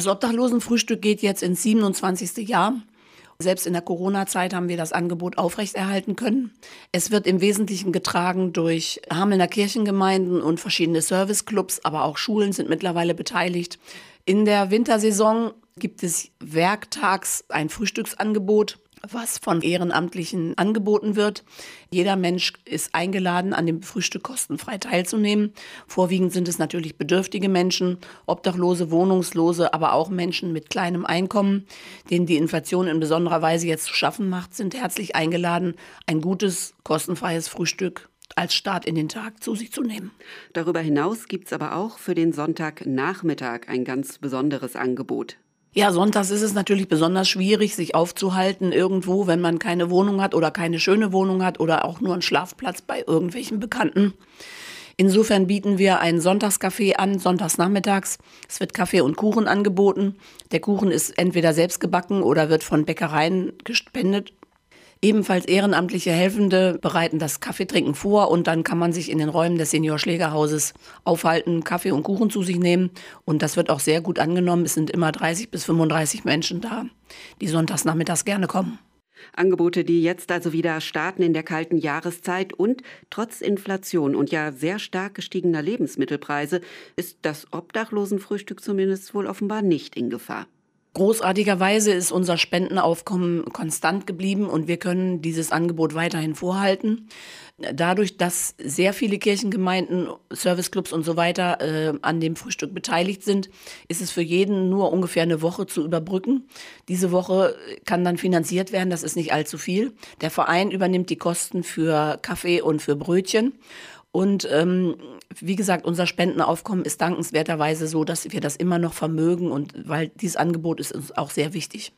Das Obdachlosenfrühstück geht jetzt ins 27. Jahr. Selbst in der Corona-Zeit haben wir das Angebot aufrechterhalten können. Es wird im Wesentlichen getragen durch Hamelner Kirchengemeinden und verschiedene Serviceclubs, aber auch Schulen sind mittlerweile beteiligt. In der Wintersaison gibt es werktags ein Frühstücksangebot was von Ehrenamtlichen angeboten wird. Jeder Mensch ist eingeladen, an dem Frühstück kostenfrei teilzunehmen. Vorwiegend sind es natürlich bedürftige Menschen, Obdachlose, Wohnungslose, aber auch Menschen mit kleinem Einkommen, denen die Inflation in besonderer Weise jetzt zu schaffen macht, sind herzlich eingeladen, ein gutes, kostenfreies Frühstück als Start in den Tag zu sich zu nehmen. Darüber hinaus gibt es aber auch für den Sonntagnachmittag ein ganz besonderes Angebot. Ja, sonntags ist es natürlich besonders schwierig, sich aufzuhalten irgendwo, wenn man keine Wohnung hat oder keine schöne Wohnung hat oder auch nur einen Schlafplatz bei irgendwelchen Bekannten. Insofern bieten wir ein Sonntagscafé an, sonntags nachmittags. Es wird Kaffee und Kuchen angeboten. Der Kuchen ist entweder selbst gebacken oder wird von Bäckereien gespendet Ebenfalls ehrenamtliche Helfende bereiten das Kaffeetrinken vor und dann kann man sich in den Räumen des Seniorschlägerhauses aufhalten, Kaffee und Kuchen zu sich nehmen. Und das wird auch sehr gut angenommen. Es sind immer 30 bis 35 Menschen da, die sonntags nachmittags gerne kommen. Angebote, die jetzt also wieder starten in der kalten Jahreszeit und trotz Inflation und ja sehr stark gestiegener Lebensmittelpreise ist das Obdachlosenfrühstück zumindest wohl offenbar nicht in Gefahr. Großartigerweise ist unser Spendenaufkommen konstant geblieben und wir können dieses Angebot weiterhin vorhalten. Dadurch, dass sehr viele Kirchengemeinden, Serviceclubs und so weiter äh, an dem Frühstück beteiligt sind, ist es für jeden nur ungefähr eine Woche zu überbrücken. Diese Woche kann dann finanziert werden, das ist nicht allzu viel. Der Verein übernimmt die Kosten für Kaffee und für Brötchen. Und ähm, wie gesagt, unser Spendenaufkommen ist dankenswerterweise so, dass wir das immer noch vermögen und weil dieses Angebot ist uns auch sehr wichtig.